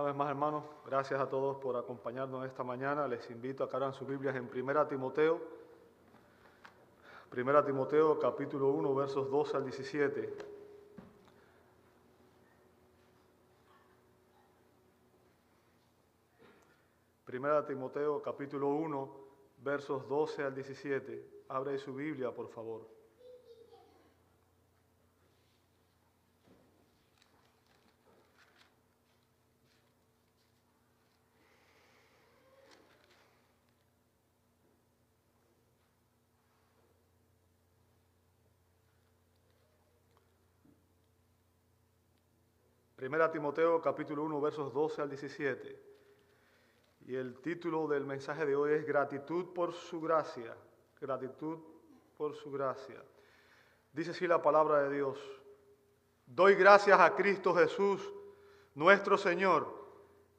Una vez más, hermanos, gracias a todos por acompañarnos esta mañana. Les invito a que abran sus Biblias en 1 Timoteo, 1 Timoteo capítulo 1, versos 12 al 17. Primera Timoteo capítulo 1, versos 12 al 17. Abre su Biblia, por favor. Primera Timoteo capítulo 1 versos 12 al 17. Y el título del mensaje de hoy es Gratitud por su gracia. Gratitud por su gracia. Dice así la palabra de Dios. Doy gracias a Cristo Jesús, nuestro Señor,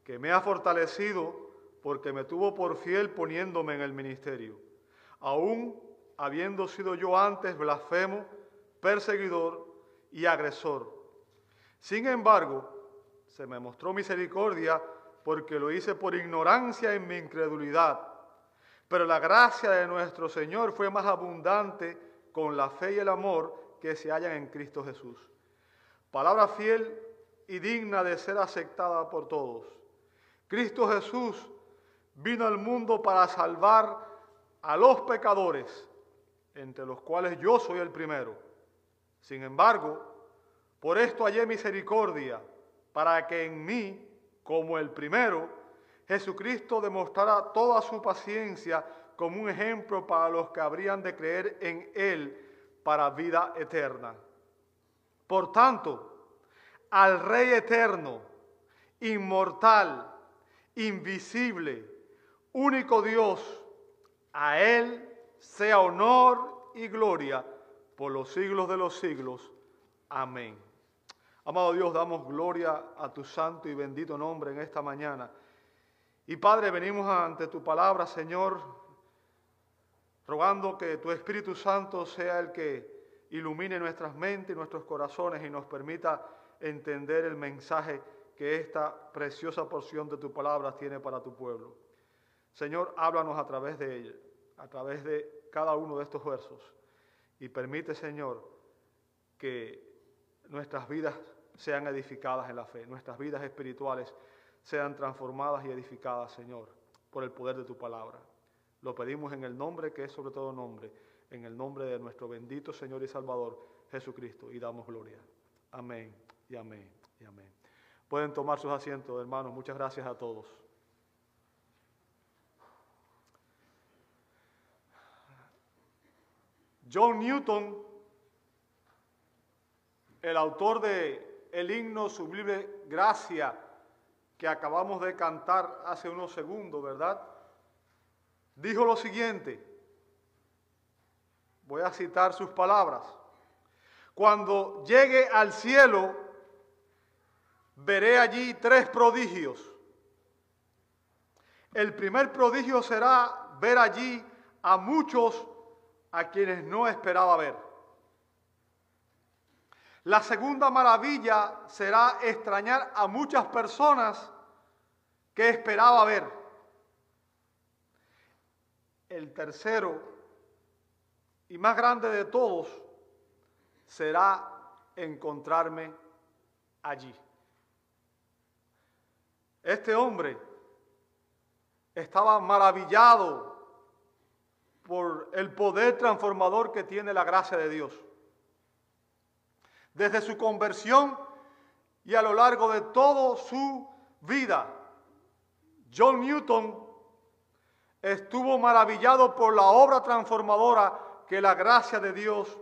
que me ha fortalecido porque me tuvo por fiel poniéndome en el ministerio. Aún habiendo sido yo antes blasfemo, perseguidor y agresor sin embargo, se me mostró misericordia porque lo hice por ignorancia en mi incredulidad. Pero la gracia de nuestro Señor fue más abundante con la fe y el amor que se hallan en Cristo Jesús. Palabra fiel y digna de ser aceptada por todos. Cristo Jesús vino al mundo para salvar a los pecadores, entre los cuales yo soy el primero. Sin embargo, por esto hallé misericordia, para que en mí, como el primero, Jesucristo demostrara toda su paciencia como un ejemplo para los que habrían de creer en Él para vida eterna. Por tanto, al Rey eterno, inmortal, invisible, único Dios, a Él sea honor y gloria por los siglos de los siglos. Amén. Amado Dios, damos gloria a tu santo y bendito nombre en esta mañana. Y Padre, venimos ante tu palabra, Señor, rogando que tu Espíritu Santo sea el que ilumine nuestras mentes y nuestros corazones y nos permita entender el mensaje que esta preciosa porción de tu palabra tiene para tu pueblo. Señor, háblanos a través de ella, a través de cada uno de estos versos. Y permite, Señor, que nuestras vidas sean edificadas en la fe, nuestras vidas espirituales sean transformadas y edificadas, Señor, por el poder de tu palabra. Lo pedimos en el nombre que es sobre todo nombre, en el nombre de nuestro bendito Señor y Salvador Jesucristo, y damos gloria. Amén y amén y amén. Pueden tomar sus asientos, hermanos. Muchas gracias a todos. John Newton el autor de el himno Sublime Gracia que acabamos de cantar hace unos segundos, ¿verdad? Dijo lo siguiente, voy a citar sus palabras, cuando llegue al cielo, veré allí tres prodigios. El primer prodigio será ver allí a muchos a quienes no esperaba ver. La segunda maravilla será extrañar a muchas personas que esperaba ver. El tercero y más grande de todos será encontrarme allí. Este hombre estaba maravillado por el poder transformador que tiene la gracia de Dios. Desde su conversión y a lo largo de toda su vida, John Newton estuvo maravillado por la obra transformadora que la gracia de Dios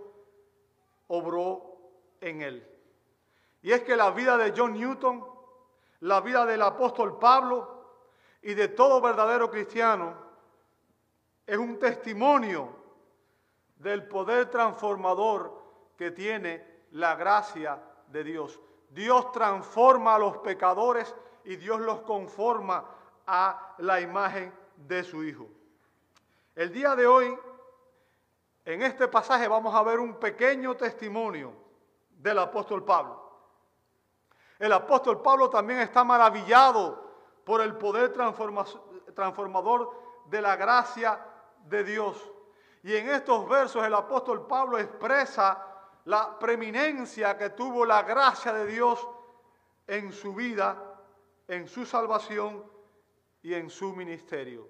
obró en él. Y es que la vida de John Newton, la vida del apóstol Pablo y de todo verdadero cristiano es un testimonio del poder transformador que tiene la gracia de Dios. Dios transforma a los pecadores y Dios los conforma a la imagen de su Hijo. El día de hoy, en este pasaje vamos a ver un pequeño testimonio del apóstol Pablo. El apóstol Pablo también está maravillado por el poder transformador de la gracia de Dios. Y en estos versos el apóstol Pablo expresa la preeminencia que tuvo la gracia de Dios en su vida, en su salvación y en su ministerio.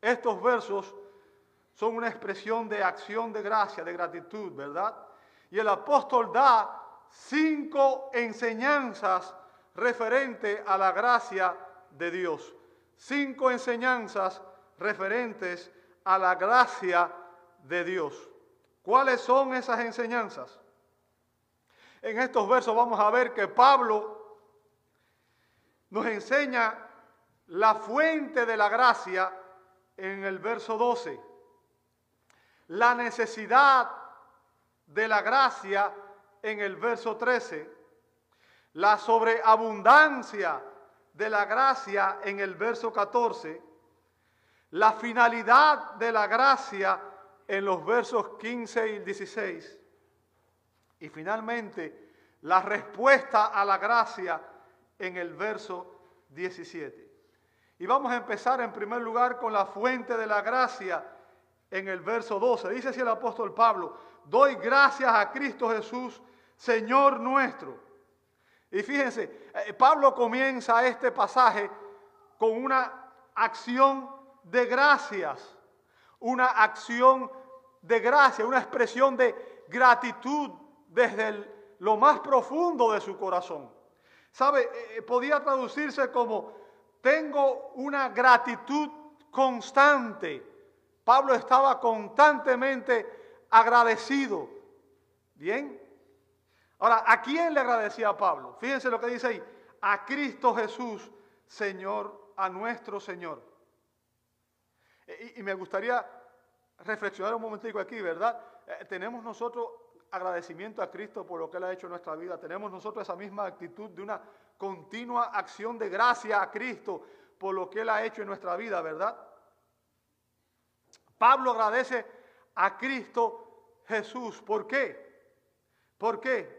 Estos versos son una expresión de acción de gracia, de gratitud, ¿verdad? Y el apóstol da cinco enseñanzas referentes a la gracia de Dios. Cinco enseñanzas referentes a la gracia de Dios. ¿Cuáles son esas enseñanzas? En estos versos vamos a ver que Pablo nos enseña la fuente de la gracia en el verso 12. La necesidad de la gracia en el verso 13. La sobreabundancia de la gracia en el verso 14. La finalidad de la gracia en los versos 15 y 16. Y finalmente, la respuesta a la gracia en el verso 17. Y vamos a empezar en primer lugar con la fuente de la gracia en el verso 12. Dice así el apóstol Pablo, doy gracias a Cristo Jesús, Señor nuestro. Y fíjense, eh, Pablo comienza este pasaje con una acción de gracias, una acción de gracia, una expresión de gratitud desde lo más profundo de su corazón. ¿Sabe? Eh, eh, podía traducirse como tengo una gratitud constante. Pablo estaba constantemente agradecido. Bien. Ahora, ¿a quién le agradecía a Pablo? Fíjense lo que dice ahí. A Cristo Jesús, Señor, a nuestro Señor. Y, me gustaría reflexionar un momentico aquí, ¿verdad? Eh, tenemos nosotros agradecimiento a Cristo por lo que Él ha hecho en nuestra vida. Tenemos nosotros esa misma actitud de una continua acción de gracia a Cristo por lo que Él ha hecho en nuestra vida, ¿verdad? Pablo agradece a Cristo Jesús. ¿Por qué? ¿Por qué?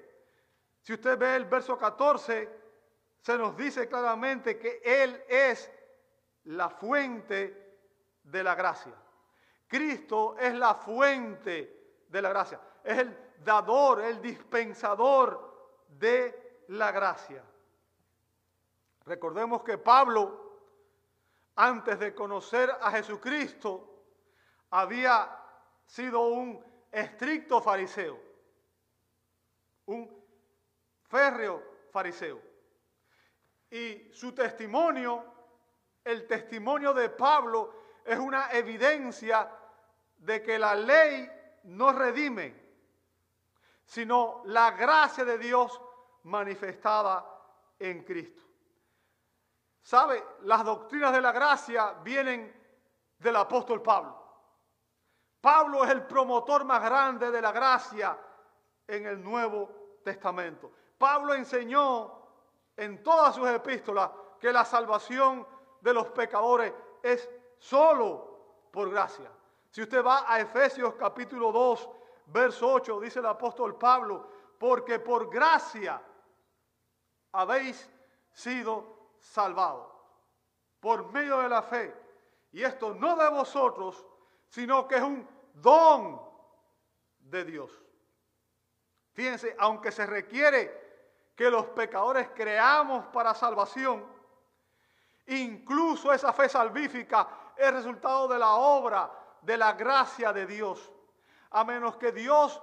Si usted ve el verso 14, se nos dice claramente que Él es la fuente de la gracia. Cristo es la fuente de la gracia. Es el dador, el dispensador de la gracia. Recordemos que Pablo, antes de conocer a Jesucristo, había sido un estricto fariseo, un férreo fariseo. Y su testimonio, el testimonio de Pablo, es una evidencia de que la ley no redime, sino la gracia de Dios manifestada en Cristo. ¿Sabe? Las doctrinas de la gracia vienen del apóstol Pablo. Pablo es el promotor más grande de la gracia en el Nuevo Testamento. Pablo enseñó en todas sus epístolas que la salvación de los pecadores es solo por gracia. Si usted va a Efesios capítulo 2, verso 8, dice el apóstol Pablo, porque por gracia habéis sido salvados por medio de la fe. Y esto no de vosotros, sino que es un don de Dios. Fíjense, aunque se requiere que los pecadores creamos para salvación, incluso esa fe salvífica es resultado de la obra, de la gracia de Dios. A menos que Dios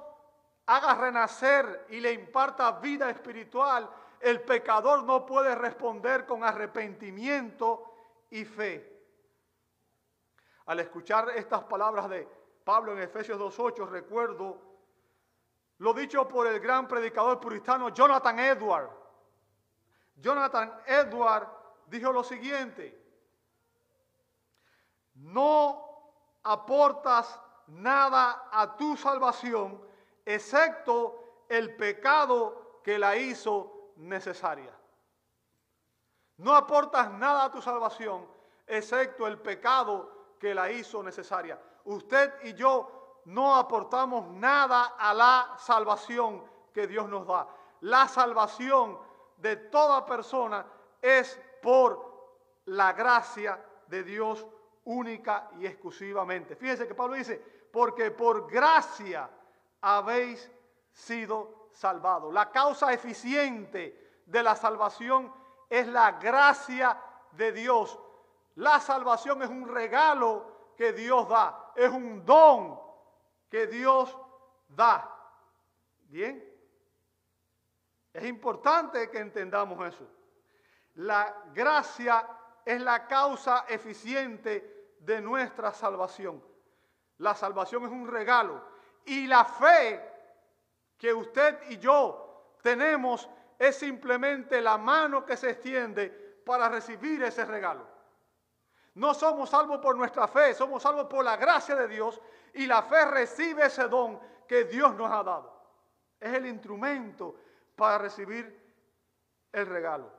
haga renacer y le imparta vida espiritual, el pecador no puede responder con arrepentimiento y fe. Al escuchar estas palabras de Pablo en Efesios 2.8, recuerdo lo dicho por el gran predicador puritano Jonathan Edward. Jonathan Edward dijo lo siguiente, no aportas nada a tu salvación excepto el pecado que la hizo necesaria. No aportas nada a tu salvación excepto el pecado que la hizo necesaria. Usted y yo no aportamos nada a la salvación que Dios nos da. La salvación de toda persona es por la gracia de Dios única y exclusivamente. Fíjense que Pablo dice, porque por gracia habéis sido salvados. La causa eficiente de la salvación es la gracia de Dios. La salvación es un regalo que Dios da, es un don que Dios da. Bien, es importante que entendamos eso. La gracia es la causa eficiente de nuestra salvación. La salvación es un regalo. Y la fe que usted y yo tenemos es simplemente la mano que se extiende para recibir ese regalo. No somos salvos por nuestra fe, somos salvos por la gracia de Dios y la fe recibe ese don que Dios nos ha dado. Es el instrumento para recibir el regalo.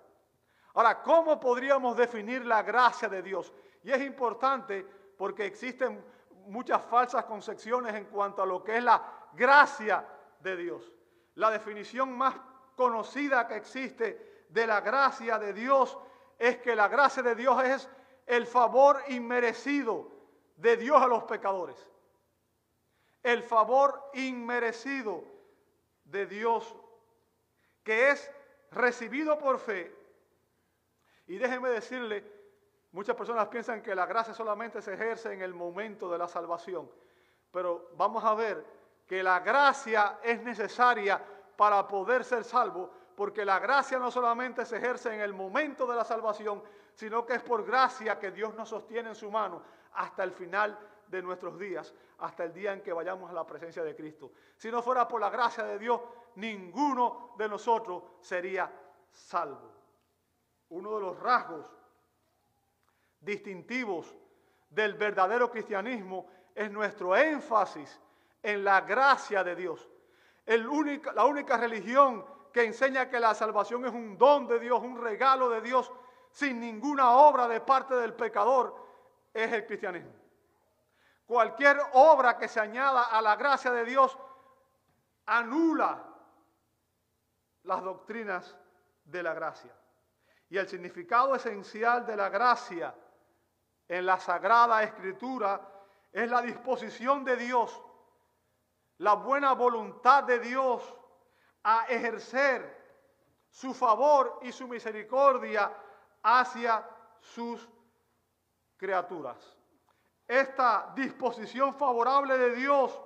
Ahora, ¿cómo podríamos definir la gracia de Dios? Y es importante porque existen muchas falsas concepciones en cuanto a lo que es la gracia de Dios. La definición más conocida que existe de la gracia de Dios es que la gracia de Dios es el favor inmerecido de Dios a los pecadores. El favor inmerecido de Dios que es recibido por fe. Y déjenme decirle, muchas personas piensan que la gracia solamente se ejerce en el momento de la salvación, pero vamos a ver que la gracia es necesaria para poder ser salvo, porque la gracia no solamente se ejerce en el momento de la salvación, sino que es por gracia que Dios nos sostiene en su mano hasta el final de nuestros días, hasta el día en que vayamos a la presencia de Cristo. Si no fuera por la gracia de Dios, ninguno de nosotros sería salvo. Uno de los rasgos distintivos del verdadero cristianismo es nuestro énfasis en la gracia de Dios. La única religión que enseña que la salvación es un don de Dios, un regalo de Dios, sin ninguna obra de parte del pecador, es el cristianismo. Cualquier obra que se añada a la gracia de Dios anula las doctrinas de la gracia. Y el significado esencial de la gracia en la Sagrada Escritura es la disposición de Dios, la buena voluntad de Dios a ejercer su favor y su misericordia hacia sus criaturas. Esta disposición favorable de Dios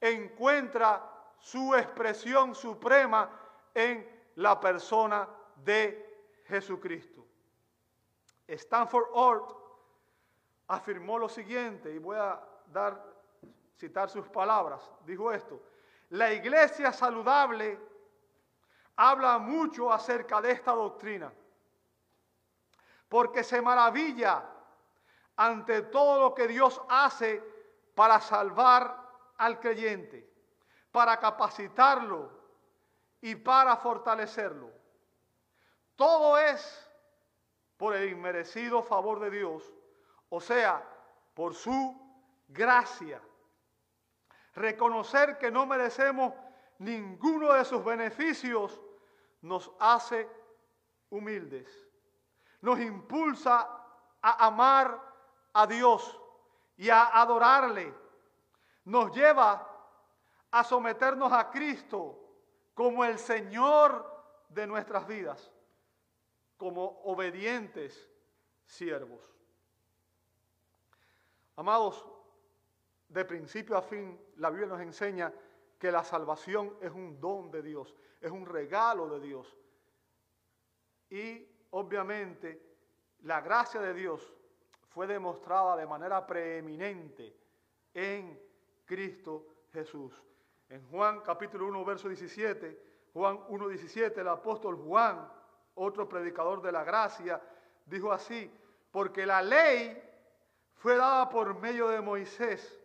encuentra su expresión suprema en la persona de Jesucristo. Stanford Ort afirmó lo siguiente, y voy a dar, citar sus palabras, dijo esto, la iglesia saludable habla mucho acerca de esta doctrina, porque se maravilla ante todo lo que Dios hace para salvar al creyente, para capacitarlo y para fortalecerlo. Todo es por el inmerecido favor de Dios, o sea, por su gracia. Reconocer que no merecemos ninguno de sus beneficios nos hace humildes. Nos impulsa a amar a Dios y a adorarle. Nos lleva a someternos a Cristo como el Señor de nuestras vidas, como obedientes siervos. Amados, de principio a fin, la Biblia nos enseña que la salvación es un don de Dios, es un regalo de Dios. Y obviamente la gracia de Dios fue demostrada de manera preeminente en Cristo Jesús. En Juan capítulo 1, verso 17, Juan 1, 17, el apóstol Juan, otro predicador de la gracia, dijo así, porque la ley fue dada por medio de Moisés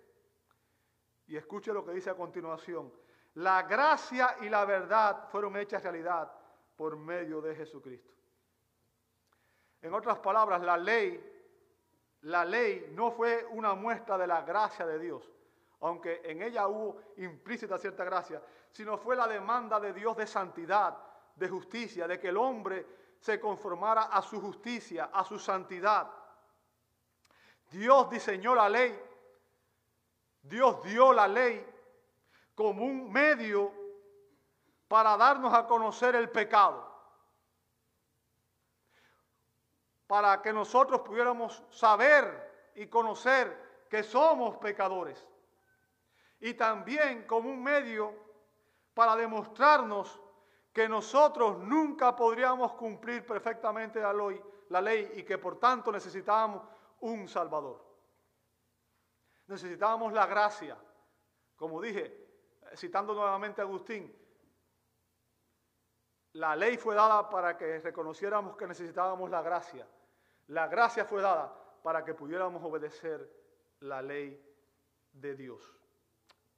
y escuche lo que dice a continuación. La gracia y la verdad fueron hechas realidad por medio de Jesucristo. En otras palabras, la ley, la ley no fue una muestra de la gracia de Dios, aunque en ella hubo implícita cierta gracia, sino fue la demanda de Dios de santidad, de justicia, de que el hombre se conformara a su justicia, a su santidad. Dios diseñó la ley, Dios dio la ley como un medio para darnos a conocer el pecado, para que nosotros pudiéramos saber y conocer que somos pecadores, y también como un medio para demostrarnos que nosotros nunca podríamos cumplir perfectamente la ley, la ley y que por tanto necesitábamos un Salvador. Necesitábamos la gracia. Como dije, citando nuevamente a Agustín, la ley fue dada para que reconociéramos que necesitábamos la gracia. La gracia fue dada para que pudiéramos obedecer la ley de Dios.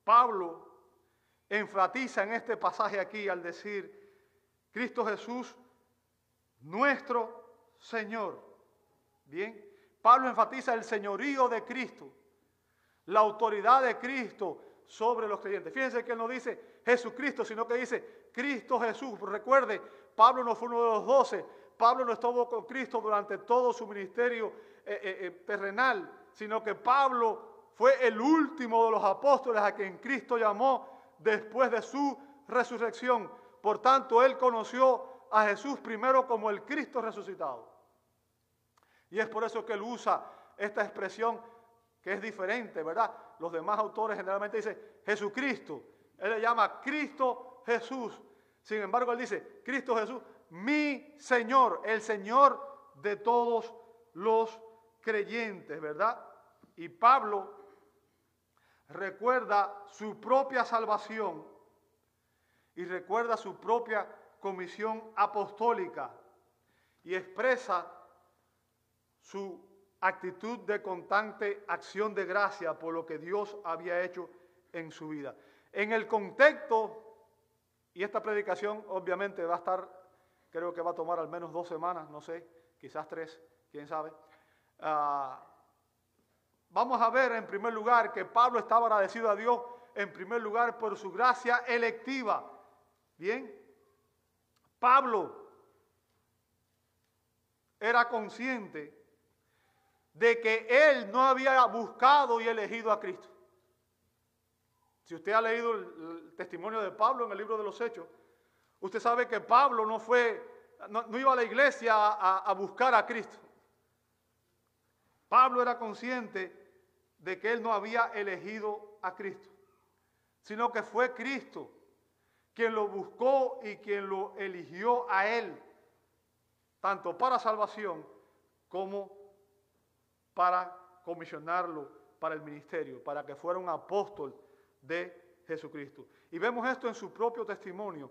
Pablo enfatiza en este pasaje aquí al decir, Cristo Jesús, nuestro Señor. Bien, Pablo enfatiza el señorío de Cristo, la autoridad de Cristo sobre los creyentes. Fíjense que él no dice Jesucristo, sino que dice Cristo Jesús. Recuerde, Pablo no fue uno de los doce, Pablo no estuvo con Cristo durante todo su ministerio eh, eh, eh, terrenal, sino que Pablo fue el último de los apóstoles a quien Cristo llamó después de su resurrección. Por tanto, él conoció a Jesús primero como el Cristo resucitado. Y es por eso que él usa esta expresión que es diferente, ¿verdad? Los demás autores generalmente dicen Jesucristo. Él le llama Cristo Jesús. Sin embargo, él dice Cristo Jesús, mi Señor, el Señor de todos los creyentes, ¿verdad? Y Pablo recuerda su propia salvación y recuerda su propia comisión apostólica y expresa su actitud de constante acción de gracia por lo que Dios había hecho en su vida. En el contexto, y esta predicación obviamente va a estar, creo que va a tomar al menos dos semanas, no sé, quizás tres, quién sabe. Ah, vamos a ver en primer lugar que Pablo estaba agradecido a Dios en primer lugar por su gracia electiva Bien, Pablo era consciente de que él no había buscado y elegido a Cristo. Si usted ha leído el, testimonio de Pablo en el libro de los Hechos, usted sabe que Pablo no fue, no, iba a la iglesia a, a buscar a Cristo. Pablo era consciente de que él no había elegido a Cristo, sino que fue Cristo quien lo buscó y quien lo eligió a él, tanto para salvación como para comisionarlo para el ministerio, para que fuera un apóstol de Jesucristo. Y vemos esto en su propio testimonio,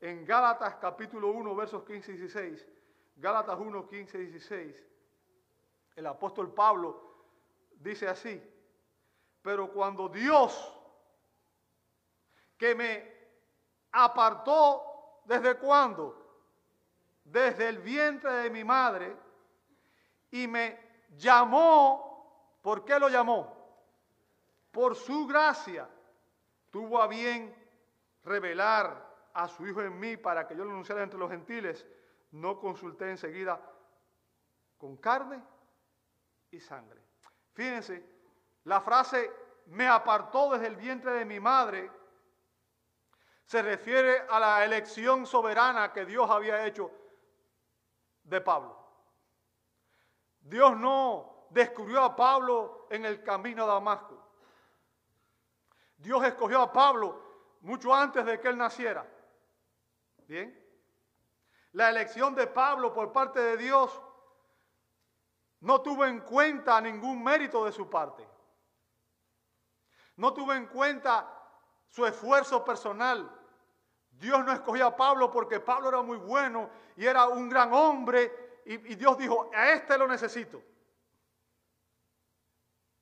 en Gálatas capítulo 1, versos 15 y 16. Gálatas 1, 15 y 16. El apóstol Pablo dice así, pero cuando Dios, que me apartó desde cuándo? Desde el vientre de mi madre y me llamó. ¿Por qué lo llamó? Por su gracia. Tuvo a bien revelar a su Hijo en mí para que yo lo anunciara entre los gentiles. No consulté enseguida con carne y sangre. Fíjense, la frase me apartó desde el vientre de mi madre se refiere a la elección soberana que Dios había hecho de Pablo. Dios no descubrió a Pablo en el camino de Damasco. Dios escogió a Pablo mucho antes de que él naciera. Bien. La elección de Pablo por parte de Dios no tuvo en cuenta ningún mérito de su parte. No tuvo en cuenta su esfuerzo personal. Dios no escogió a Pablo porque Pablo era muy bueno y era un gran hombre y, Dios dijo, a este lo necesito.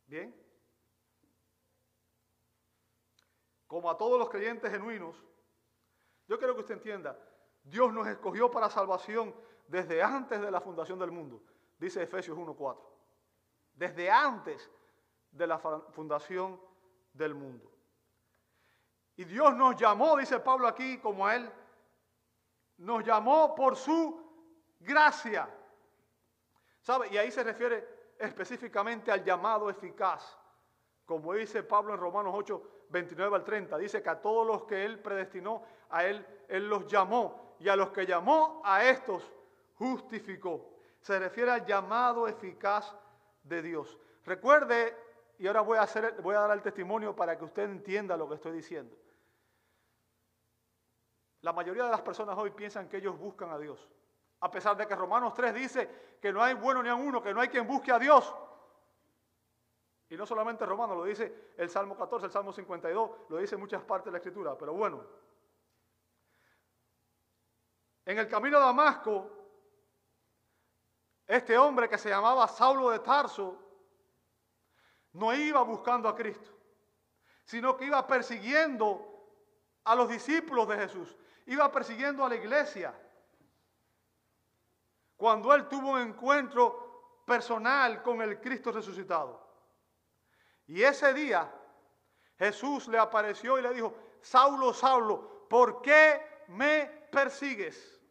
Bien. Como a todos los creyentes genuinos, yo quiero que usted entienda, Dios nos escogió para salvación desde antes de la fundación del mundo, dice Efesios 1.4. Desde antes de la fundación del mundo. Y Dios nos llamó, dice Pablo aquí, como a Él nos llamó por su gracia. ¿Sabe? Y ahí se refiere específicamente al llamado eficaz. Como dice Pablo en Romanos 8, 29 al 30. Dice que a todos los que Él predestinó, a Él, Él los llamó. Y a los que llamó, a estos justificó. Se refiere al llamado eficaz de Dios. Recuerde, y ahora voy a, hacer, voy a dar el testimonio para que usted entienda lo que estoy diciendo. La mayoría de las personas hoy piensan que ellos buscan a Dios. A pesar de que Romanos 3 dice que no hay bueno ni a uno, que no hay quien busque a Dios. Y no solamente Romanos, lo dice el Salmo 14, el Salmo 52, lo dice muchas partes de la Escritura. Pero bueno, en el camino a Damasco, este hombre que se llamaba Saulo de Tarso no iba buscando a Cristo, sino que iba persiguiendo a los discípulos de Jesús iba persiguiendo a la iglesia. Cuando él tuvo un encuentro personal con el Cristo resucitado. Y ese día Jesús le apareció y le dijo, Saulo, Saulo, ¿por qué me persigues?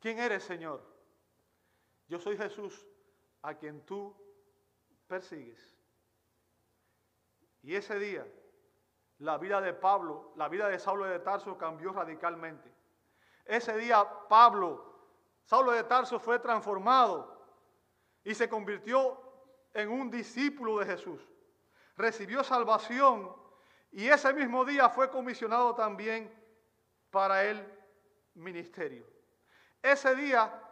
¿Quién eres, Señor? Yo soy Jesús a quien tú persigues. Y ese día la vida de Pablo, la vida de Saulo de Tarso cambió radicalmente. Ese día Pablo, Saulo de Tarso fue transformado y se convirtió en un discípulo de Jesús. Recibió salvación y ese mismo día fue comisionado también para el ministerio. Ese día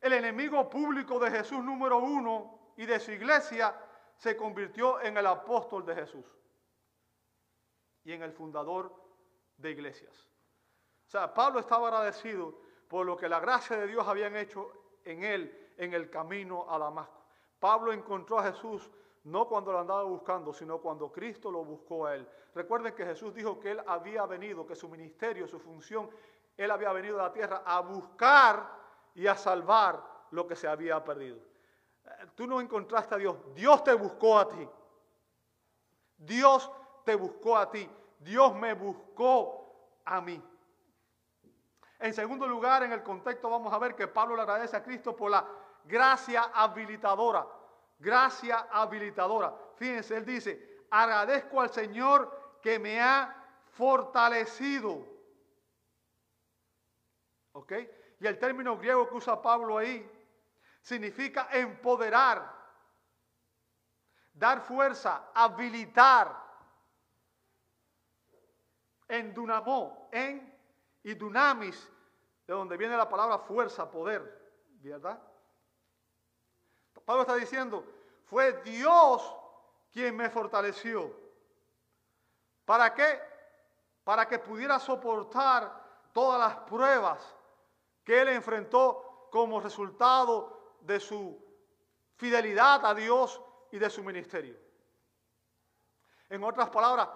el enemigo público de Jesús número uno y de su iglesia se convirtió en el apóstol de Jesús y en el fundador de iglesias. Sea, Pablo estaba agradecido por lo que la gracia de Dios habían hecho en él en el camino a Damasco. Pablo encontró a Jesús no cuando lo andaba buscando, sino cuando Cristo lo buscó a él. Recuerden que Jesús dijo que él había venido, que su ministerio, su función, él había venido a la tierra a buscar y a salvar lo que se había perdido. Eh, tú no encontraste a Dios, Dios te buscó a ti. Dios te buscó a ti, Dios me buscó a mí. En segundo lugar, en el contexto vamos a ver que Pablo le agradece a Cristo por la gracia habilitadora. Gracia habilitadora. Fíjense, él dice, agradezco al Señor que me ha fortalecido. ¿Ok? Y el término griego que usa Pablo ahí significa empoderar, dar fuerza, habilitar en dunamó, en y dunamis, de donde viene la palabra fuerza, poder, ¿verdad? Pablo está diciendo, fue Dios quien me fortaleció. ¿Para qué? Para que pudiera soportar todas las pruebas que él enfrentó como resultado de su fidelidad a Dios y de su ministerio. En otras palabras,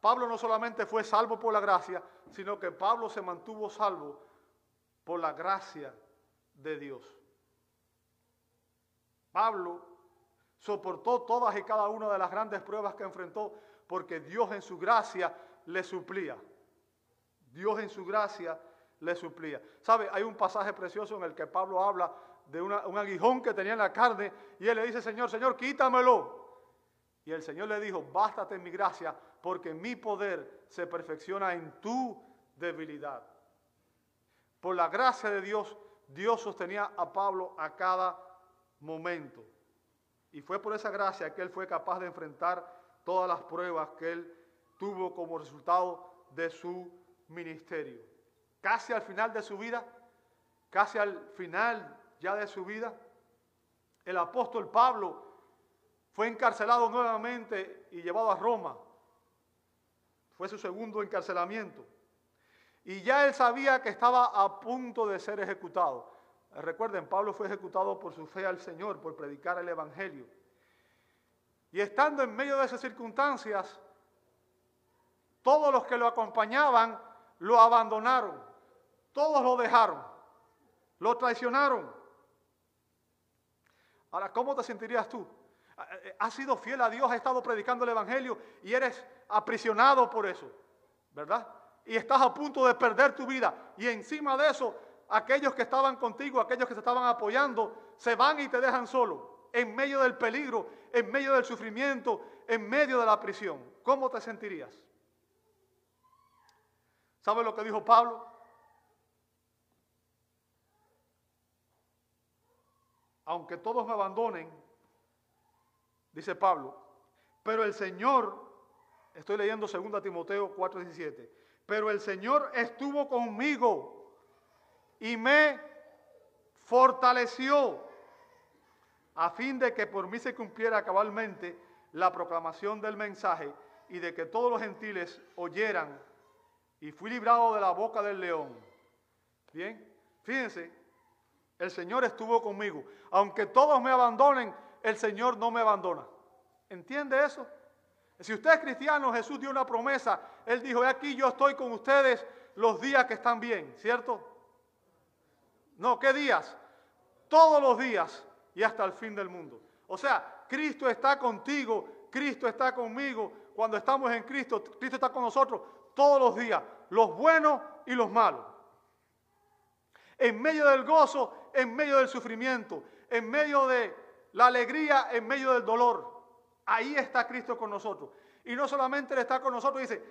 Pablo no solamente fue salvo por la gracia, sino que Pablo se mantuvo salvo por la gracia de Dios. Pablo soportó todas y cada una de las grandes pruebas que enfrentó porque Dios en su gracia le suplía. Dios en su gracia le suplía. ¿Sabe? Hay un pasaje precioso en el que Pablo habla de un aguijón que tenía en la carne y él le dice, Señor, Señor, quítamelo. Y el Señor le dijo, bástate mi gracia porque mi poder se perfecciona en tu debilidad. Por la gracia de Dios, Dios sostenía a Pablo a cada momento. Y fue por esa gracia que él fue capaz de enfrentar todas las pruebas que él tuvo como resultado de su ministerio. Casi al final de su vida, casi al final ya de su vida, el apóstol Pablo fue encarcelado nuevamente y llevado a Roma. Fue su segundo encarcelamiento. Y ya él sabía que estaba a punto de ser ejecutado. Recuerden, Pablo fue ejecutado por su fe al Señor, por predicar el Evangelio. Y estando en medio de esas circunstancias, todos los que lo acompañaban lo abandonaron. Todos lo dejaron. Lo traicionaron. Ahora, ¿cómo te sentirías tú? Has sido fiel a Dios, has estado predicando el Evangelio y eres aprisionado por eso. ¿verdad? Y estás a punto de perder tu vida. Y encima de eso, aquellos que estaban contigo, aquellos que se estaban apoyando, se van y te dejan solo, en medio del peligro, en medio del sufrimiento, en medio de la prisión. ¿Cómo te sentirías? ¿Sabes lo que dijo Pablo? Aunque todos me abandonen, dice Pablo, pero el Señor, estoy leyendo 2 Timoteo 4:17, pero el Señor estuvo conmigo y me fortaleció a fin de que por mí se cumpliera cabalmente la proclamación del mensaje y de que todos los gentiles oyeran y fui librado de la boca del león. Bien, fíjense, el Señor estuvo conmigo. Aunque todos me abandonen, el Señor no me abandona. ¿Entiende eso? Si usted es cristiano, Jesús dio una promesa. Él dijo, aquí yo estoy con ustedes los días que están bien, ¿cierto? No, ¿qué días? Todos los días y hasta el fin del mundo. O sea, Cristo está contigo, Cristo está conmigo. Cuando estamos en Cristo, Cristo está con nosotros todos los días, los buenos y los malos. En medio del gozo, en medio del sufrimiento, en medio de la alegría, en medio del dolor. Ahí está Cristo con nosotros. Y no solamente Él está con nosotros, dice,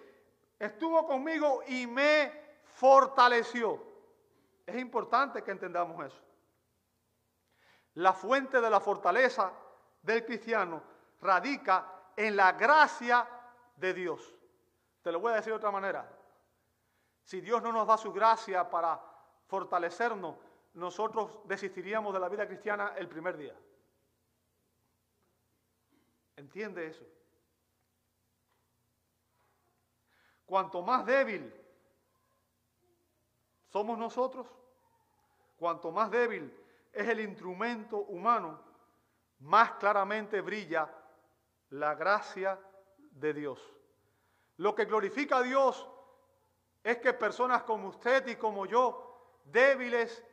estuvo conmigo y me fortaleció. Es importante que entendamos eso. La fuente de la fortaleza del cristiano radica en la gracia de Dios. Te lo voy a decir de otra manera. Si Dios no nos da su gracia para fortalecernos, nosotros desistiríamos de la vida cristiana el primer día. ¿Entiende eso? Cuanto más débil somos nosotros, cuanto más débil es el instrumento humano, más claramente brilla la gracia de Dios. Lo que glorifica a Dios es que personas como usted y como yo, débiles,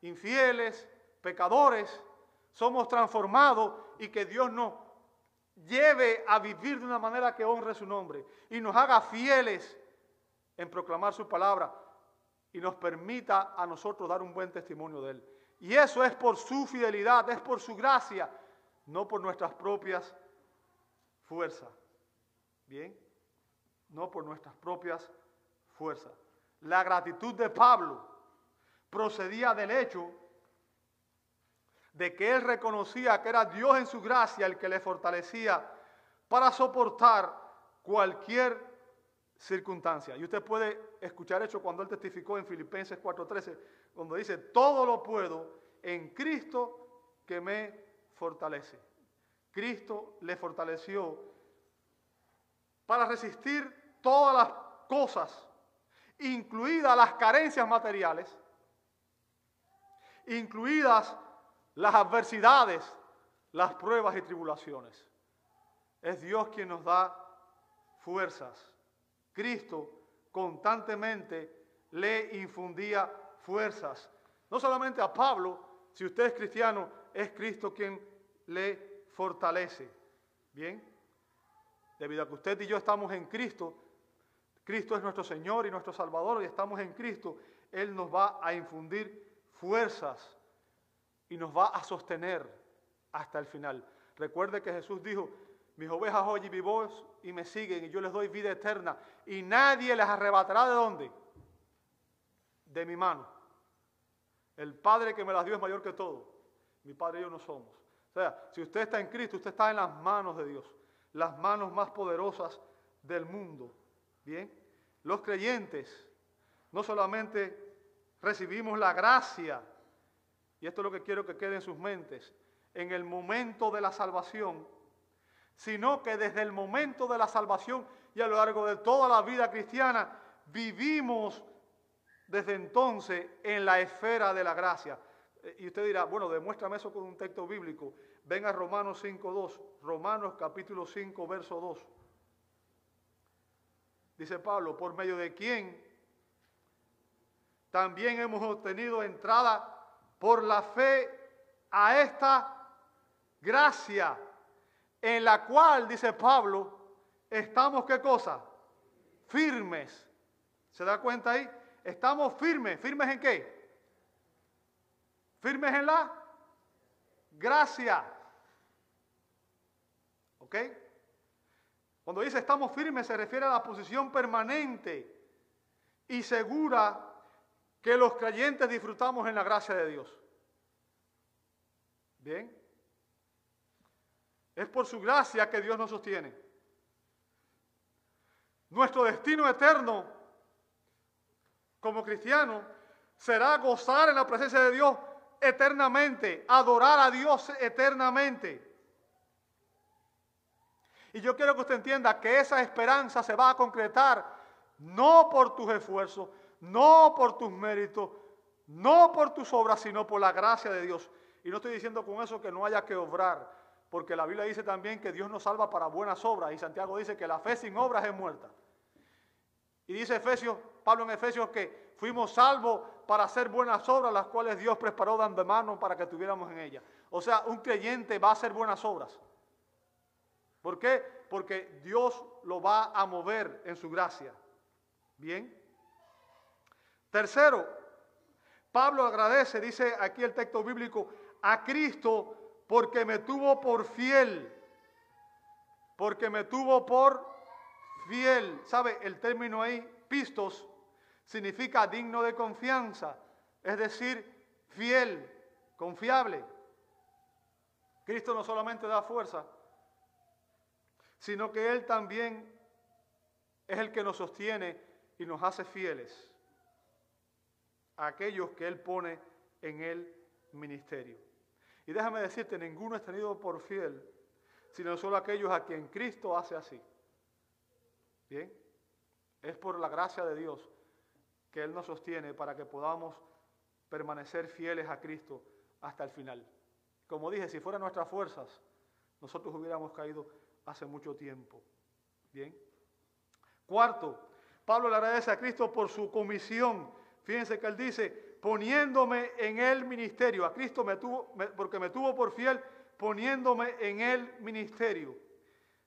infieles, pecadores, somos transformados y que Dios nos lleve a vivir de una manera que honre su nombre y nos haga fieles en proclamar su palabra y nos permita a nosotros dar un buen testimonio de Él. Y eso es por su fidelidad, es por su gracia, no por nuestras propias fuerzas. Bien no por nuestras propias fuerzas. La gratitud de Pablo procedía del hecho de que él reconocía que era Dios en su gracia el que le fortalecía para soportar cualquier circunstancia. Y usted puede escuchar eso cuando él testificó en Filipenses 4:13, cuando dice, todo lo puedo en Cristo que me fortalece. Cristo le fortaleció para resistir todas las cosas, incluidas las carencias materiales, incluidas las adversidades, las pruebas y tribulaciones. Es Dios quien nos da fuerzas. Cristo constantemente le infundía fuerzas. No solamente a Pablo, si usted es cristiano, es Cristo quien le fortalece. Bien, debido a que usted y yo estamos en Cristo, Cristo es nuestro Señor y nuestro Salvador y estamos en Cristo, Él nos va a infundir fuerzas y nos va a sostener hasta el final. Recuerde que Jesús dijo, mis ovejas oyen mi voz y me siguen y yo les doy vida eterna y nadie les arrebatará de dónde? De mi mano. El Padre que me las dio es mayor que todo. Mi Padre y yo no somos. O sea, si usted está en Cristo, usted está en las manos de Dios, las manos más poderosas del mundo. Bien, los creyentes no solamente recibimos la gracia, y esto es lo que quiero que quede en sus mentes, en el momento de la salvación, sino que desde el momento de la salvación y a lo largo de toda la vida cristiana vivimos desde entonces en la esfera de la gracia. Y usted dirá, bueno, demuéstrame eso con un texto bíblico. Venga a Romanos 5.2, Romanos capítulo 5, verso 2 dice Pablo, por medio de quien también hemos obtenido entrada por la fe a esta gracia, en la cual, dice Pablo, estamos qué cosa? Firmes ¿Se da cuenta ahí? Estamos firmes. ¿Firmes en qué? Firmes en la gracia. ¿Ok? Cuando dice estamos firmes se refiere a la posición permanente y segura que los creyentes disfrutamos en la gracia de Dios. Bien. Es por su gracia que Dios nos sostiene. Nuestro destino eterno como cristiano será gozar en la presencia de Dios eternamente, adorar a Dios eternamente. Y yo quiero que usted entienda que esa esperanza se va a concretar no por tus esfuerzos, no por tus méritos, no por tus obras, sino por la gracia de Dios. Y no estoy diciendo con eso que no haya que obrar, porque la Biblia dice también que Dios nos salva para buenas obras, y Santiago dice que la fe sin obras es muerta. Y dice Efesios, Pablo en Efesios que fuimos salvos para hacer buenas obras, las cuales Dios preparó dando mano para que tuviéramos en ellas. O sea, un creyente va a hacer buenas obras. ¿Por qué? Porque Dios lo va a mover en su gracia. Bien. Tercero, Pablo agradece, dice aquí el texto bíblico, a Cristo porque me tuvo por fiel. Porque me tuvo por fiel. ¿Sabe? El término ahí, pistos, significa digno de confianza. Es decir, fiel, confiable. Cristo no solamente da fuerza, sino que Él también es el que nos sostiene y nos hace fieles a aquellos que Él pone en el ministerio. Y déjame decirte, ninguno es tenido por fiel, sino solo aquellos a quien Cristo hace así. Bien, es por la gracia de Dios que Él nos sostiene para que podamos permanecer fieles a Cristo hasta el final. Como dije, si fueran nuestras fuerzas, nosotros hubiéramos caído hace mucho tiempo. Bien. Cuarto, Pablo le agradece a Cristo por su comisión. Fíjense que él dice, poniéndome en el ministerio. A Cristo me tuvo, porque me tuvo por fiel, poniéndome en el ministerio.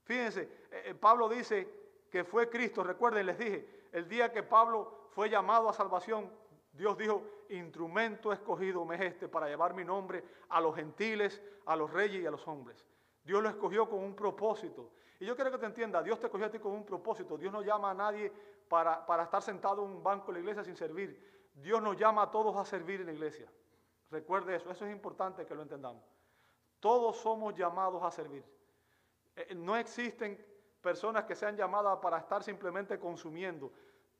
Fíjense, eh, eh, Pablo dice que fue Cristo. Recuerden, les dije, el día que Pablo fue llamado a salvación, Dios dijo, instrumento escogido me es este para llevar mi nombre a los gentiles, a los reyes y a los hombres. Dios lo escogió con un propósito. Y yo quiero que te entienda, Dios te escogió a ti con un propósito. Dios no llama a nadie para, estar sentado en un banco en la iglesia sin servir. Dios nos llama a todos a servir en la iglesia. Recuerde eso, eso es importante que lo entendamos. Todos somos llamados a servir. Eh, no existen personas que sean llamadas para estar simplemente consumiendo.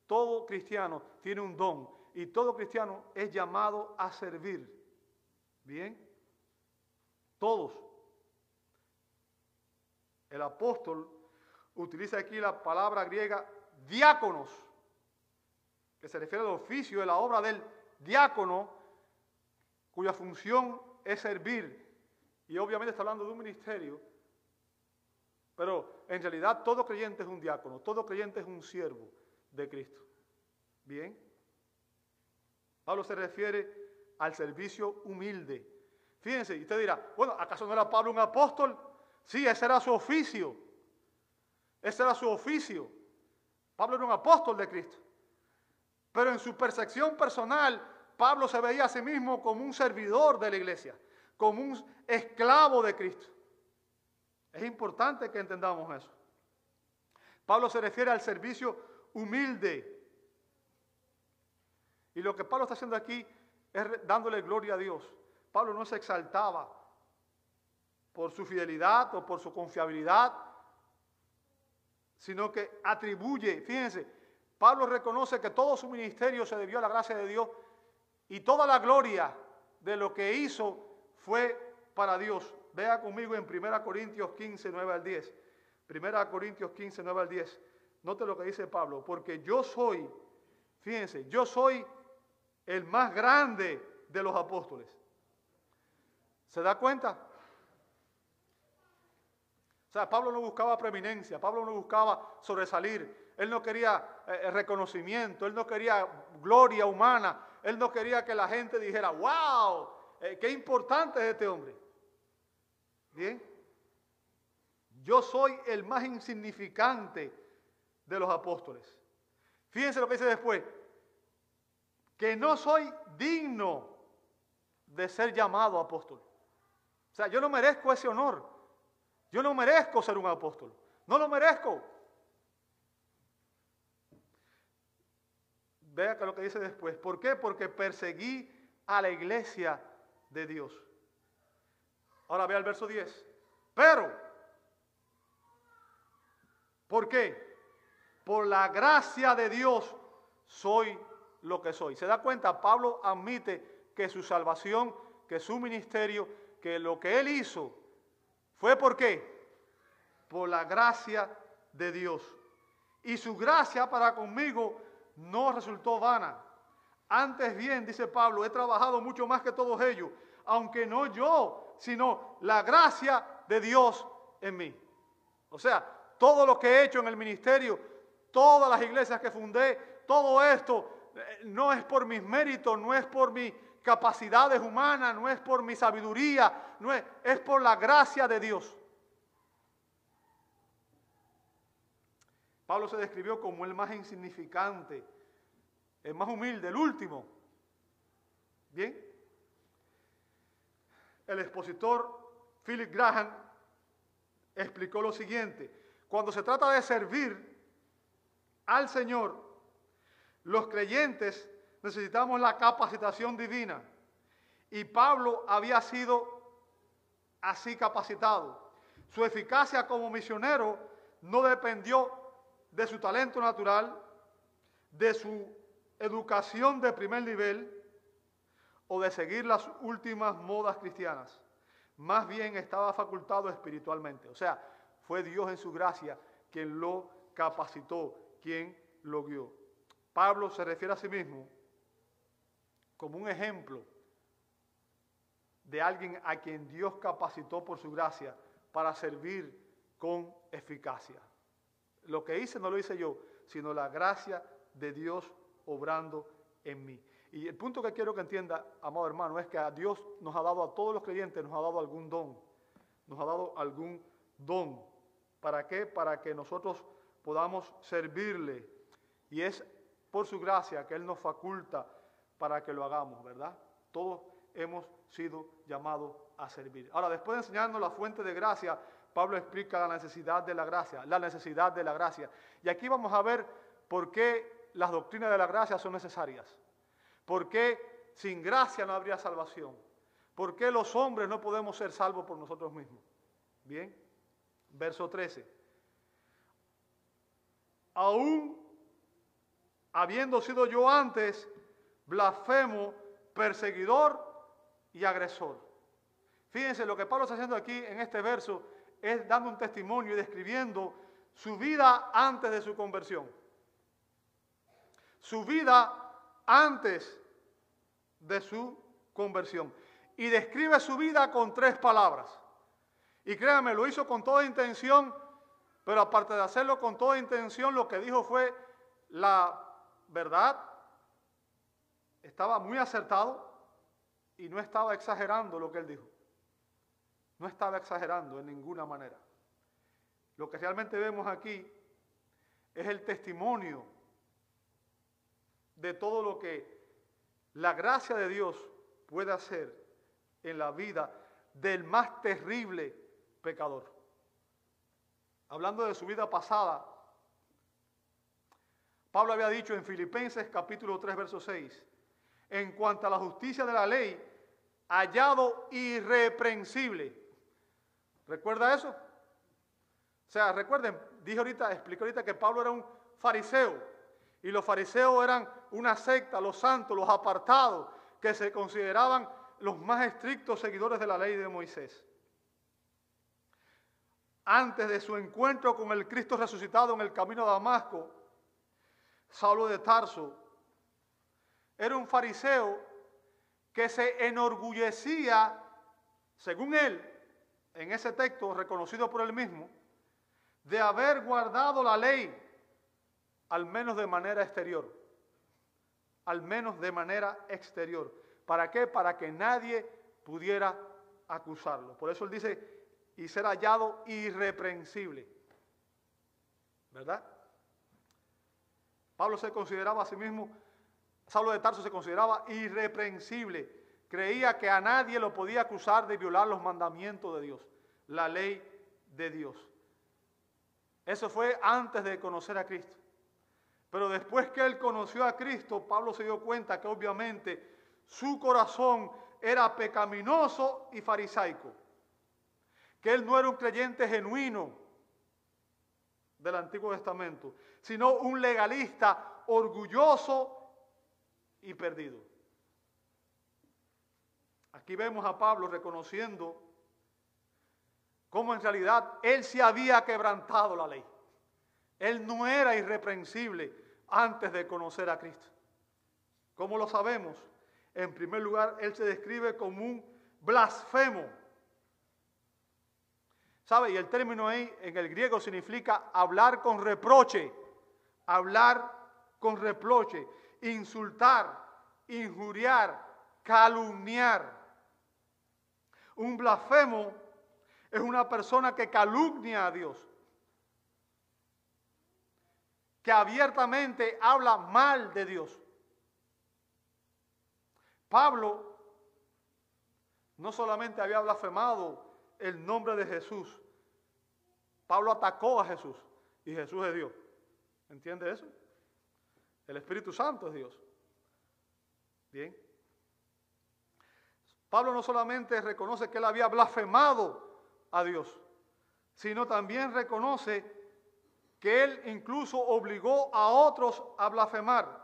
Todo cristiano tiene un don y todo cristiano es llamado a servir. ¿Bien? Todos. El apóstol utiliza aquí la palabra griega diáconos, que se refiere al oficio de la obra del diácono, cuya función es servir. Y obviamente está hablando de un ministerio, pero en realidad todo creyente es un diácono, todo creyente es un siervo de Cristo. Bien. Pablo se refiere al servicio humilde. Fíjense, y usted dirá, bueno, ¿acaso no era Pablo un apóstol? Sí, ese era su oficio. Ese era su oficio. Pablo era un apóstol de Cristo. Pero en su percepción personal, Pablo se veía a sí mismo como un servidor de la iglesia, como un esclavo de Cristo. Es importante que entendamos eso. Pablo se refiere al servicio humilde. Y lo que Pablo está haciendo aquí es dándole gloria a Dios. Pablo no se exaltaba, por su fidelidad o por su confiabilidad, sino que atribuye, fíjense, Pablo reconoce que todo su ministerio se debió a la gracia de Dios y toda la gloria de lo que hizo fue para Dios. Vea conmigo en 1 Corintios 15, 9 al 10. 1 Corintios 15, 9 al 10. Note lo que dice Pablo, porque yo soy, fíjense, yo soy el más grande de los apóstoles. ¿Se da cuenta? Sea, Pablo no buscaba preeminencia, Pablo no buscaba sobresalir, él no quería eh, reconocimiento, él no quería gloria humana, él no quería que la gente dijera, wow, eh, qué importante es este hombre. Bien, yo soy el más insignificante de los apóstoles. Fíjense lo que dice después. Que no soy digno de ser llamado apóstol. O sea, yo no merezco ese honor. Yo no merezco ser un apóstol. No lo merezco. Vea que lo que dice después. ¿Por qué? Porque perseguí a la iglesia de Dios. Ahora vea el verso 10. Pero, ¿por qué? Por la gracia de Dios soy lo que soy. ¿Se da cuenta? Pablo admite que su salvación, que su ministerio, que lo que él hizo fue por qué? Por la gracia de Dios. Y su gracia para conmigo no resultó vana. Antes bien, dice Pablo, he trabajado mucho más que todos ellos, aunque no yo, sino la gracia de Dios en mí. O sea, todo lo que he hecho en el ministerio, todas las iglesias que fundé, todo esto eh, no es por mis méritos, no es por mis capacidades humanas, no es por mi sabiduría, no es, es por la gracia de Dios. Pablo se describió como el más insignificante, el más humilde, el último. Bien. El expositor Philip Graham explicó lo siguiente. Cuando se trata de servir al Señor, los creyentes necesitamos la capacitación divina. Y Pablo había sido así capacitado. Su eficacia como misionero no dependió de su talento natural, de su educación de primer nivel o de seguir las últimas modas cristianas. Más bien estaba facultado espiritualmente. O sea, fue Dios en su gracia quien lo capacitó, quien lo guió. Pablo se refiere a sí mismo como un ejemplo de alguien a quien Dios capacitó por su gracia para servir con eficacia. Lo que hice no lo hice yo, sino la gracia de Dios obrando en mí. Y el punto que quiero que entienda, amado hermano, es que a Dios nos ha dado a todos los creyentes, nos ha dado algún don. Nos ha dado algún don. ¿Para qué? Para que nosotros podamos servirle. Y es por su gracia que Él nos faculta para que lo hagamos, ¿verdad? Todos hemos sido llamados a servir. Ahora, después de enseñarnos la fuente de gracia, Pablo explica la necesidad de la gracia, la necesidad de la gracia. Y aquí vamos a ver por qué las doctrinas de la gracia son necesarias. ¿Por qué sin gracia no habría salvación? ¿Por qué los hombres no podemos ser salvos por nosotros mismos? Bien, verso 13. Aún habiendo sido yo antes blasfemo, perseguidor y agresor. Fíjense lo que Pablo está haciendo aquí en este verso es dando un testimonio y describiendo su vida antes de su conversión. Su vida antes de su conversión. Y describe su vida con tres palabras. Y créanme, lo hizo con toda intención, pero aparte de hacerlo con toda intención, lo que dijo fue la verdad. Estaba muy acertado y no estaba exagerando lo que él dijo. No estaba exagerando en ninguna manera. Lo que realmente vemos aquí es el testimonio de todo lo que la gracia de Dios puede hacer en la vida del más terrible pecador. Hablando de su vida pasada, Pablo había dicho en Filipenses capítulo 3, verso 6, en cuanto a la justicia de la ley, hallado irreprensible ¿Recuerda eso? O sea, recuerden, dije ahorita, expliqué ahorita que Pablo era un fariseo y los fariseos eran una secta, los santos, los apartados, que se consideraban los más estrictos seguidores de la ley de Moisés. Antes de su encuentro con el Cristo resucitado en el camino a Damasco, Saulo de Tarso era un fariseo que se enorgullecía, según él, en ese texto reconocido por él mismo, de haber guardado la ley, al menos de manera exterior, al menos de manera exterior. ¿Para qué? Para que nadie pudiera acusarlo. Por eso él dice, y ser hallado irreprensible. ¿Verdad? Pablo se consideraba a sí mismo, Saulo de Tarso se consideraba irreprensible. Creía que a nadie lo podía acusar de violar los mandamientos de Dios, la ley de Dios. Eso fue antes de conocer a Cristo. Pero después que él conoció a Cristo, Pablo se dio cuenta que obviamente su corazón era pecaminoso y farisaico. Que él no era un creyente genuino del Antiguo Testamento, sino un legalista orgulloso y perdido. Aquí vemos a Pablo reconociendo cómo en realidad él se había quebrantado la ley. Él no era irreprensible antes de conocer a Cristo. ¿Cómo lo sabemos? En primer lugar, Él se describe como un blasfemo. ¿Sabe? Y el término ahí en el griego significa hablar con reproche, hablar con reproche, insultar, injuriar, calumniar. Un blasfemo es una persona que calumnia a Dios, que abiertamente habla mal de Dios. Pablo no solamente había blasfemado el nombre de Jesús, Pablo atacó a Jesús y Jesús es Dios. ¿Entiende eso? El Espíritu Santo es Dios. Bien. Pablo no solamente reconoce que él había blasfemado a Dios, sino también reconoce que él incluso obligó a otros a blasfemar.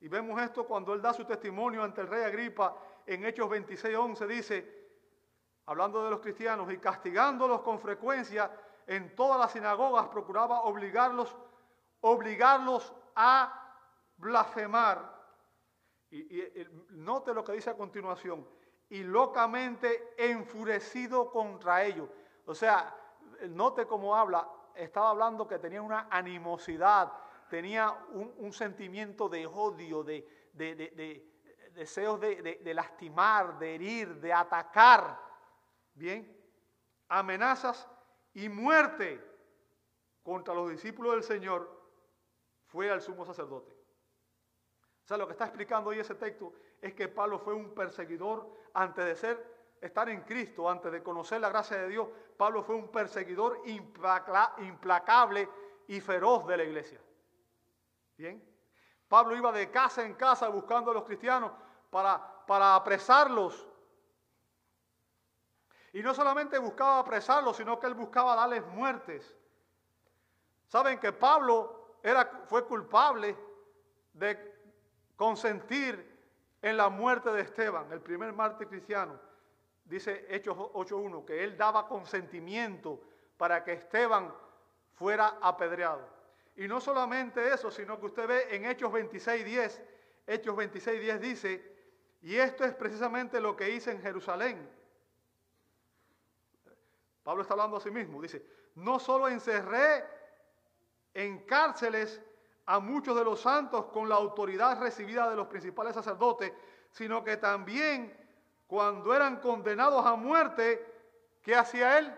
Y vemos esto cuando él da su testimonio ante el rey Agripa en Hechos 26:11 dice, hablando de los cristianos y castigándolos con frecuencia en todas las sinagogas procuraba obligarlos obligarlos a blasfemar. Y, y, note lo que dice a continuación, y locamente enfurecido contra ellos. O sea, note cómo habla, estaba hablando que tenía una animosidad, tenía un, sentimiento de odio, de, deseos de lastimar, de herir, de atacar. Bien, amenazas y muerte contra los discípulos del Señor fue al sumo sacerdote. O sea, lo que está explicando hoy ese texto es que Pablo fue un perseguidor antes de ser estar en Cristo, antes de conocer la gracia de Dios, Pablo fue un perseguidor implacable y feroz de la iglesia. Bien. Pablo iba de casa en casa buscando a los cristianos para, para apresarlos. Y no solamente buscaba apresarlos, sino que él buscaba darles muertes. Saben que Pablo era, fue culpable de consentir en la muerte de Esteban, el primer mártir cristiano dice Hechos 8.1, que él daba consentimiento para que Esteban fuera apedreado. Y no solamente eso, sino que usted ve en Hechos 26.10, Hechos 26.10 dice, y esto es precisamente lo que hice en Jerusalén. Pablo está hablando a sí mismo, dice, no solo encerré en cárceles a muchos de los santos con la autoridad recibida de los principales sacerdotes, sino que también cuando eran condenados a muerte, ¿qué hacía él?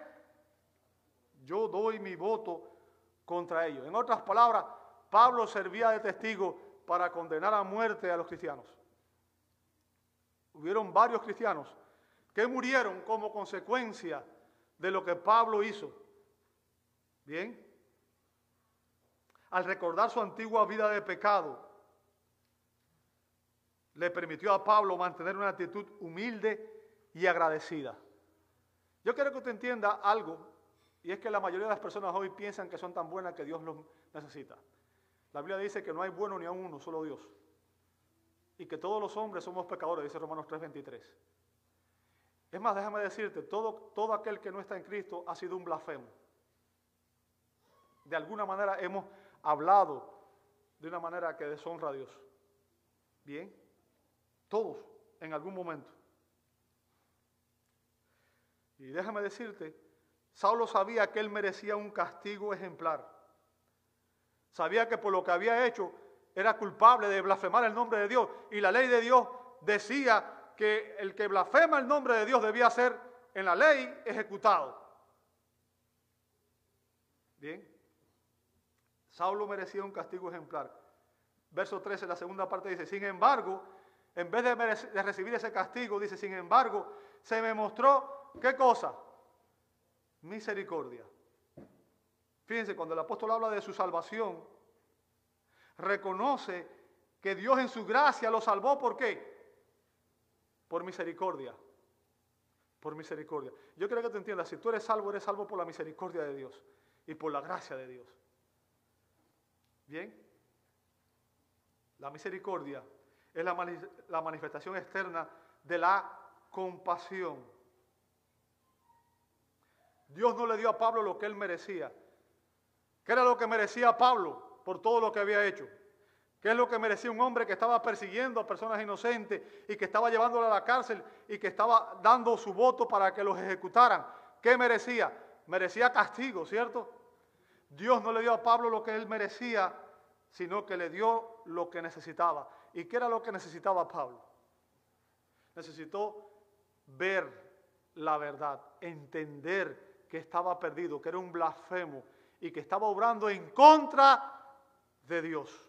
Yo doy mi voto contra ellos. En otras palabras, Pablo servía de testigo para condenar a muerte a los cristianos. Hubieron varios cristianos que murieron como consecuencia de lo que Pablo hizo. Bien. Al recordar su antigua vida de pecado, le permitió a Pablo mantener una actitud humilde y agradecida. Yo quiero que usted entienda algo, y es que la mayoría de las personas hoy piensan que son tan buenas que Dios los necesita. La Biblia dice que no hay bueno ni a uno, solo Dios. Y que todos los hombres somos pecadores, dice Romanos 3:23. Es más, déjame decirte, todo, todo aquel que no está en Cristo ha sido un blasfemo. De alguna manera hemos hablado de una manera que deshonra a Dios. Bien. Todos, en algún momento. Y déjame decirte, Saulo sabía que él merecía un castigo ejemplar. Sabía que por lo que había hecho era culpable de blasfemar el nombre de Dios. Y la ley de Dios decía que el que blasfema el nombre de Dios debía ser en la ley ejecutado. Bien. Saulo merecía un castigo ejemplar. Verso 13, la segunda parte dice, sin embargo, en vez de, recibir ese castigo, dice, sin embargo, se me mostró, ¿qué cosa? Misericordia. Fíjense, cuando el apóstol habla de su salvación, reconoce que Dios en su gracia lo salvó, ¿por qué? Por misericordia. Por misericordia. Yo creo que te entiendas, si tú eres salvo, eres salvo por la misericordia de Dios y por la gracia de Dios. ¿Bien? La misericordia es la, manifestación externa de la compasión. Dios no le dio a Pablo lo que él merecía. ¿Qué era lo que merecía Pablo por todo lo que había hecho? ¿Qué es lo que merecía un hombre que estaba persiguiendo a personas inocentes y que estaba llevándolo a la cárcel y que estaba dando su voto para que los ejecutaran? ¿Qué merecía? Merecía castigo, ¿cierto? Dios no le dio a Pablo lo que él merecía, sino que le dio lo que necesitaba. ¿Y qué era lo que necesitaba Pablo? Necesitó ver la verdad, entender que estaba perdido, que era un blasfemo y que estaba obrando en contra de Dios.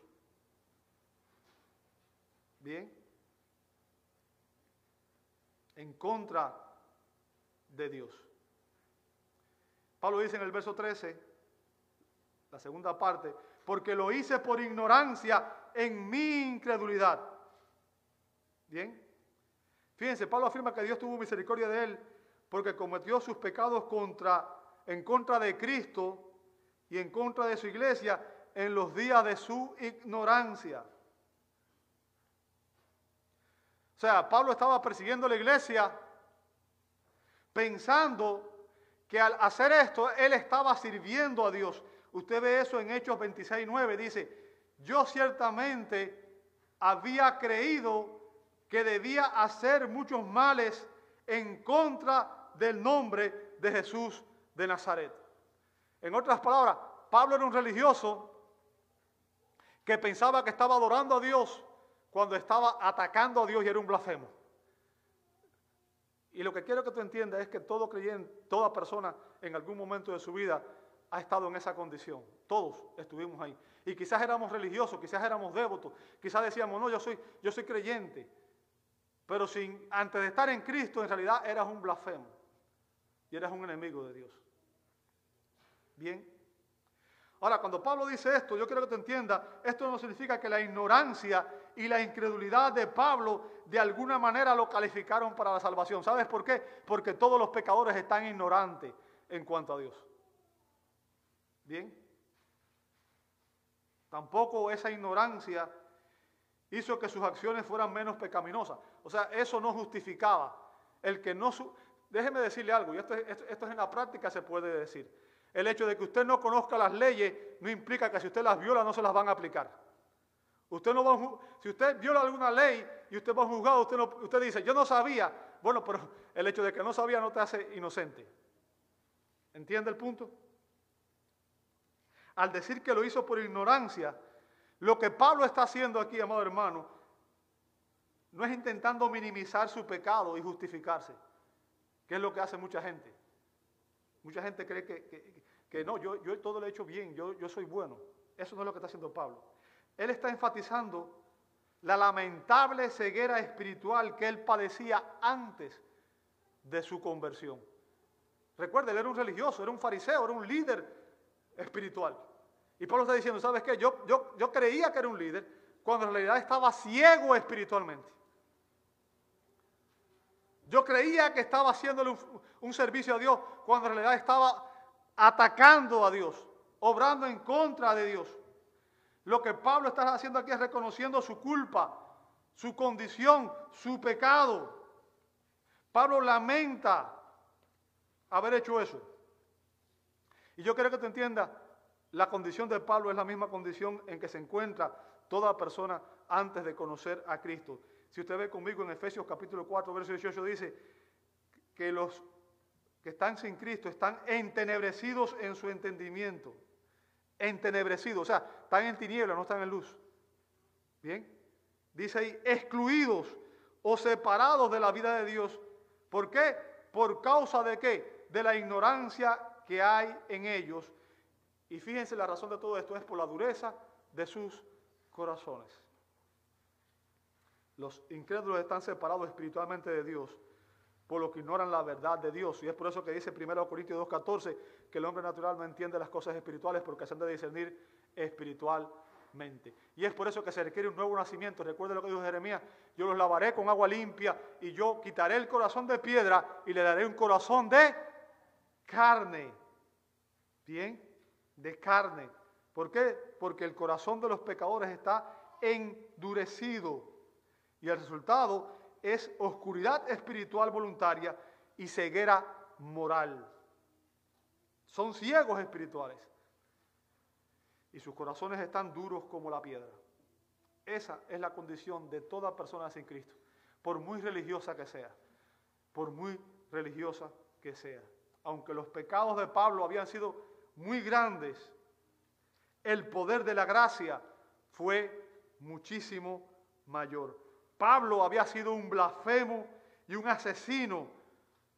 Bien. En contra de Dios. Pablo dice en el verso 13, la segunda parte, porque lo hice por ignorancia en mi incredulidad. Bien. Fíjense, Pablo afirma que Dios tuvo misericordia de él porque cometió sus pecados contra, en contra de Cristo y en contra de su iglesia en los días de su ignorancia. O sea, Pablo estaba persiguiendo la iglesia pensando que al hacer esto él estaba sirviendo a Dios. Usted ve eso en Hechos 26, 9, dice, yo ciertamente había creído que debía hacer muchos males en contra del nombre de Jesús de Nazaret. En otras palabras, Pablo era un religioso que pensaba que estaba adorando a Dios cuando estaba atacando a Dios y era un blasfemo. Y lo que quiero que tú entiendas es que todo creyente, toda persona en algún momento de su vida ha estado en esa condición. Todos estuvimos ahí. Y quizás éramos religiosos, quizás éramos devotos, quizás decíamos, no, yo soy, yo soy creyente. Pero sin, antes de estar en Cristo, en realidad eras un blasfemo. Y eras un enemigo de Dios. Bien. Ahora, cuando Pablo dice esto, yo quiero que te entiendas, esto no significa que la ignorancia y la incredulidad de Pablo de alguna manera lo calificaron para la salvación. ¿Sabes por qué? Porque todos los pecadores están ignorantes en cuanto a Dios. Bien. Tampoco esa ignorancia hizo que sus acciones fueran menos pecaminosas. O sea, eso no justificaba. El que no... Déjeme decirle algo, y esto, esto, es en la práctica se puede decir. El hecho de que usted no conozca las leyes no implica que si usted las viola no se las van a aplicar. Usted no va si usted viola alguna ley y usted va a juzgar, usted, usted dice, yo no sabía. Bueno, pero el hecho de que no sabía no te hace inocente. ¿Entiende el punto? Al decir que lo hizo por ignorancia, lo que Pablo está haciendo aquí, amado hermano, no es intentando minimizar su pecado y justificarse, que es lo que hace mucha gente. Mucha gente cree que, no, yo, yo, todo lo he hecho bien, yo, yo soy bueno. Eso no es lo que está haciendo Pablo. Él está enfatizando la lamentable ceguera espiritual que él padecía antes de su conversión. Recuerde, él era un religioso, era un fariseo, era un líder espiritual. Y Pablo está diciendo, ¿sabes qué? Yo, yo, yo creía que era un líder cuando en realidad estaba ciego espiritualmente. Yo creía que estaba haciéndole un, servicio a Dios cuando en realidad estaba atacando a Dios, obrando en contra de Dios. Lo que Pablo está haciendo aquí es reconociendo su culpa, su condición, su pecado. Pablo lamenta haber hecho eso. Y yo quiero que te entienda, la condición de Pablo es la misma condición en que se encuentra toda persona antes de conocer a Cristo. Si usted ve conmigo en Efesios capítulo 4, verso 18, dice que los que están sin Cristo están entenebrecidos en su entendimiento. Entenebrecidos, o sea, están en tinieblas, no están en luz. Bien, dice ahí, excluidos o separados de la vida de Dios. ¿Por qué? ¿Por causa de qué? De la ignorancia que hay en ellos. Y fíjense, la razón de todo esto es por la dureza de sus corazones. Los incrédulos están separados espiritualmente de Dios por lo que ignoran la verdad de Dios. Y es por eso que dice 1 Corintios 2.14 que el hombre natural no entiende las cosas espirituales porque se han de discernir espiritualmente. Y es por eso que se requiere un nuevo nacimiento. Recuerde lo que dijo Jeremías, yo los lavaré con agua limpia y yo quitaré el corazón de piedra y le daré un corazón de carne. Bien, de carne. ¿Por qué? Porque el corazón de los pecadores está endurecido. Y el resultado es oscuridad espiritual voluntaria y ceguera moral. Son ciegos espirituales. Y sus corazones están duros como la piedra. Esa es la condición de toda persona sin Cristo, por muy religiosa que sea, por muy religiosa que sea. Aunque los pecados de Pablo habían sido muy grandes, el poder de la gracia fue muchísimo mayor. Pablo había sido un blasfemo y un asesino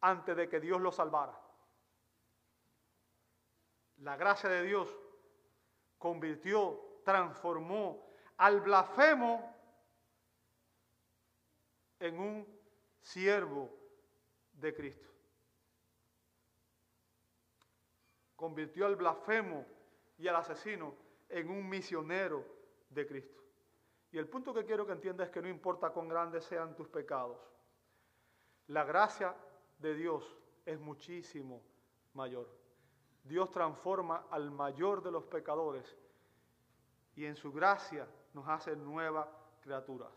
antes de que Dios lo salvara. La gracia de Dios convirtió, transformó al blasfemo en un siervo de Cristo. Convirtió al blasfemo y al asesino en un misionero de Cristo. Y el punto que quiero que entiendas es que no importa cuán grandes sean tus pecados, la gracia de Dios es muchísimo mayor. Dios transforma al mayor de los pecadores y en su gracia nos hace nuevas criaturas.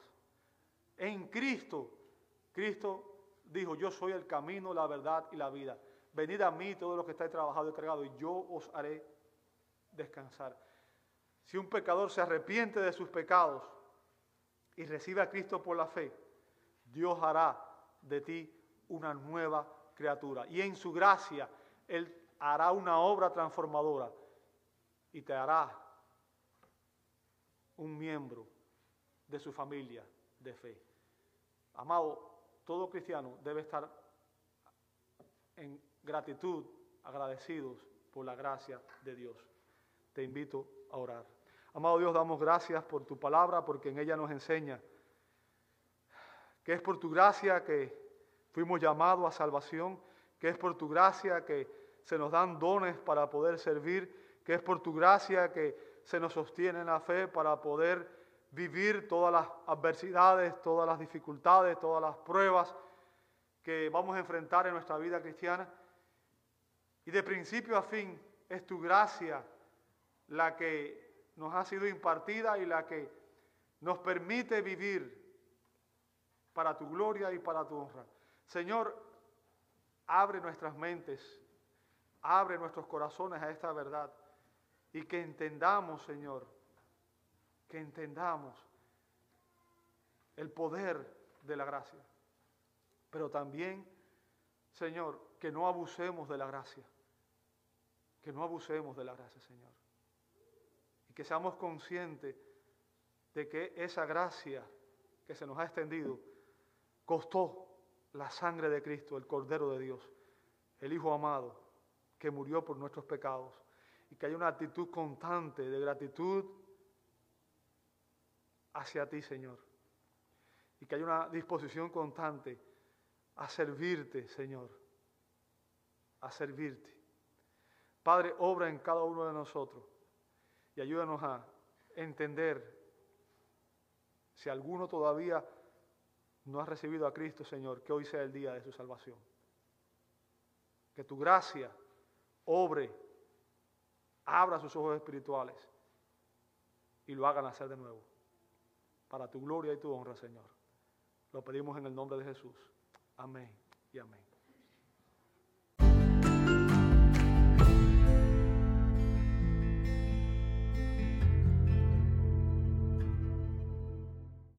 En Cristo, Cristo dijo, yo soy el camino, la verdad y la vida. Venid a mí todos los que estáis trabajados y cargados y yo os haré descansar. Si un pecador se arrepiente de sus pecados, y recibe a Cristo por la fe, Dios hará de ti una nueva criatura. Y en su gracia, Él hará una obra transformadora y te hará un miembro de su familia de fe. Amado, todo cristiano debe estar en gratitud, agradecidos por la gracia de Dios. Te invito a orar. Amado Dios, damos gracias por tu palabra, porque en ella nos enseña que es por tu gracia que fuimos llamados a salvación, que es por tu gracia que se nos dan dones para poder servir, que es por tu gracia que se nos sostiene en la fe para poder vivir todas las adversidades, todas las dificultades, todas las pruebas que vamos a enfrentar en nuestra vida cristiana. Y de principio a fin es tu gracia la que nos ha sido impartida y la que nos permite vivir para tu gloria y para tu honra. Señor, abre nuestras mentes, abre nuestros corazones a esta verdad y que entendamos, Señor, que entendamos el poder de la gracia. Pero también, Señor, que no abusemos de la gracia. Que no abusemos de la gracia, Señor. Que seamos conscientes de que esa gracia que se nos ha extendido costó la sangre de Cristo, el Cordero de Dios, el Hijo amado, que murió por nuestros pecados, y que hay una actitud constante de gratitud hacia ti, Señor, y que hay una disposición constante a servirte, Señor, a servirte. Padre, obra en cada uno de nosotros y ayúdanos a entender si alguno todavía no ha recibido a Cristo, Señor, que hoy sea el día de su salvación. Que tu gracia obre, abra sus ojos espirituales y lo haga nacer de nuevo. Para tu gloria y tu honra, Señor. Lo pedimos en el nombre de Jesús. Amén y amén.